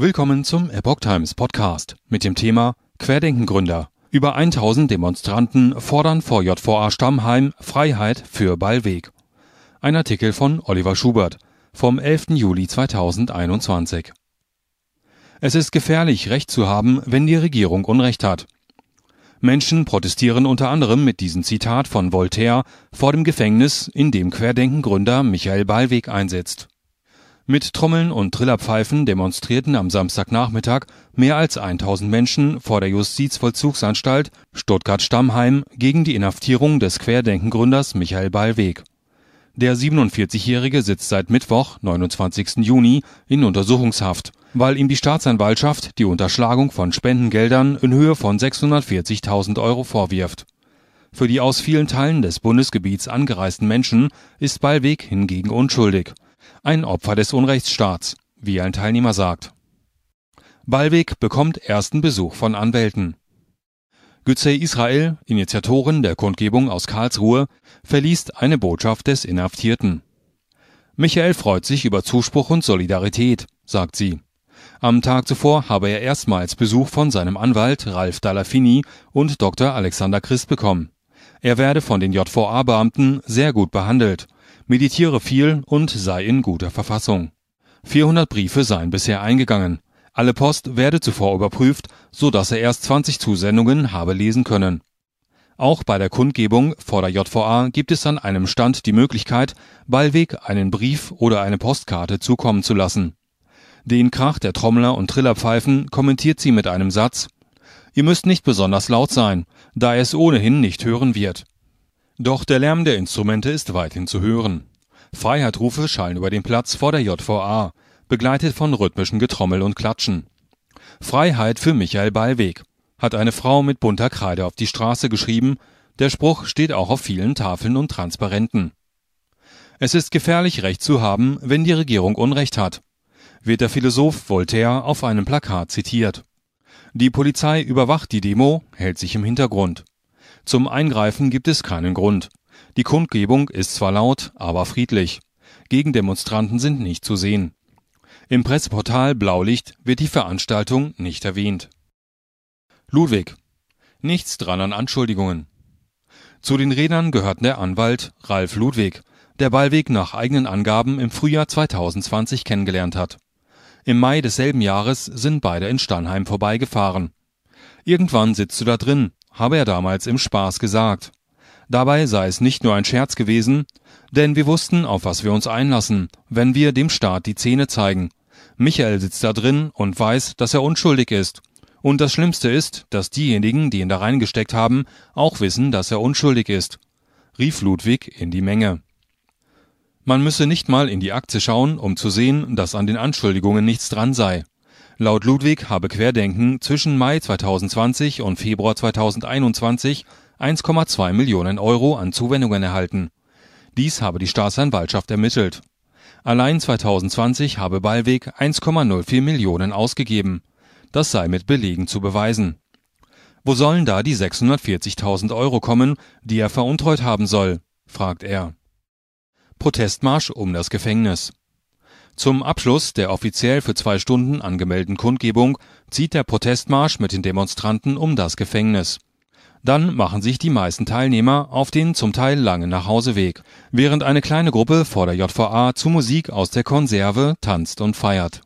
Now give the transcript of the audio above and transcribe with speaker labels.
Speaker 1: Willkommen zum Epoch Times Podcast mit dem Thema Querdenkengründer. Über 1000 Demonstranten fordern vor JVA Stammheim Freiheit für Ballweg. Ein Artikel von Oliver Schubert vom 11. Juli 2021. Es ist gefährlich, Recht zu haben, wenn die Regierung Unrecht hat. Menschen protestieren unter anderem mit diesem Zitat von Voltaire vor dem Gefängnis, in dem Querdenkengründer Michael Ballweg einsetzt. Mit Trommeln und Trillerpfeifen demonstrierten am Samstagnachmittag mehr als 1000 Menschen vor der Justizvollzugsanstalt Stuttgart-Stammheim gegen die Inhaftierung des Querdenkengründers Michael Ballweg. Der 47-Jährige sitzt seit Mittwoch, 29. Juni, in Untersuchungshaft, weil ihm die Staatsanwaltschaft die Unterschlagung von Spendengeldern in Höhe von 640.000 Euro vorwirft. Für die aus vielen Teilen des Bundesgebiets angereisten Menschen ist Ballweg hingegen unschuldig ein Opfer des Unrechtsstaats, wie ein Teilnehmer sagt. Ballweg bekommt ersten Besuch von Anwälten. Gützey Israel, Initiatorin der Kundgebung aus Karlsruhe, verliest eine Botschaft des Inhaftierten. Michael freut sich über Zuspruch und Solidarität, sagt sie. Am Tag zuvor habe er erstmals Besuch von seinem Anwalt Ralf Dallafini und Dr. Alexander Christ bekommen. Er werde von den JVA-Beamten sehr gut behandelt meditiere viel und sei in guter Verfassung. 400 Briefe seien bisher eingegangen. Alle Post werde zuvor überprüft, so dass er erst 20 Zusendungen habe lesen können. Auch bei der Kundgebung vor der JVA gibt es an einem Stand die Möglichkeit, Ballweg einen Brief oder eine Postkarte zukommen zu lassen. Den Krach der Trommler und Trillerpfeifen kommentiert sie mit einem Satz Ihr müsst nicht besonders laut sein, da er es ohnehin nicht hören wird. Doch der Lärm der Instrumente ist weithin zu hören. Freiheitrufe schallen über den Platz vor der JVA, begleitet von rhythmischen Getrommel und Klatschen. Freiheit für Michael Ballweg, hat eine Frau mit bunter Kreide auf die Straße geschrieben, der Spruch steht auch auf vielen Tafeln und Transparenten. Es ist gefährlich, Recht zu haben, wenn die Regierung Unrecht hat, wird der Philosoph Voltaire auf einem Plakat zitiert. Die Polizei überwacht die Demo, hält sich im Hintergrund. Zum Eingreifen gibt es keinen Grund. Die Kundgebung ist zwar laut, aber friedlich. Gegendemonstranten sind nicht zu sehen. Im Presseportal Blaulicht wird die Veranstaltung nicht erwähnt. Ludwig. Nichts dran an Anschuldigungen. Zu den Rednern gehört der Anwalt Ralf Ludwig, der Ballweg nach eigenen Angaben im Frühjahr 2020 kennengelernt hat. Im Mai desselben Jahres sind beide in Stannheim vorbeigefahren. Irgendwann sitzt du da drin, habe er damals im Spaß gesagt. Dabei sei es nicht nur ein Scherz gewesen, denn wir wussten, auf was wir uns einlassen, wenn wir dem Staat die Zähne zeigen. Michael sitzt da drin und weiß, dass er unschuldig ist. Und das Schlimmste ist, dass diejenigen, die ihn da reingesteckt haben, auch wissen, dass er unschuldig ist, rief Ludwig in die Menge. Man müsse nicht mal in die Akte schauen, um zu sehen, dass an den Anschuldigungen nichts dran sei. Laut Ludwig habe Querdenken zwischen Mai 2020 und Februar 2021 1,2 Millionen Euro an Zuwendungen erhalten. Dies habe die Staatsanwaltschaft ermittelt. Allein 2020 habe Ballweg 1,04 Millionen ausgegeben. Das sei mit Belegen zu beweisen. Wo sollen da die 640.000 Euro kommen, die er veruntreut haben soll? fragt er. Protestmarsch um das Gefängnis. Zum Abschluss der offiziell für zwei Stunden angemeldeten Kundgebung zieht der Protestmarsch mit den Demonstranten um das Gefängnis. Dann machen sich die meisten Teilnehmer auf den zum Teil langen Nachhauseweg, während eine kleine Gruppe vor der JVA zu Musik aus der Konserve tanzt und feiert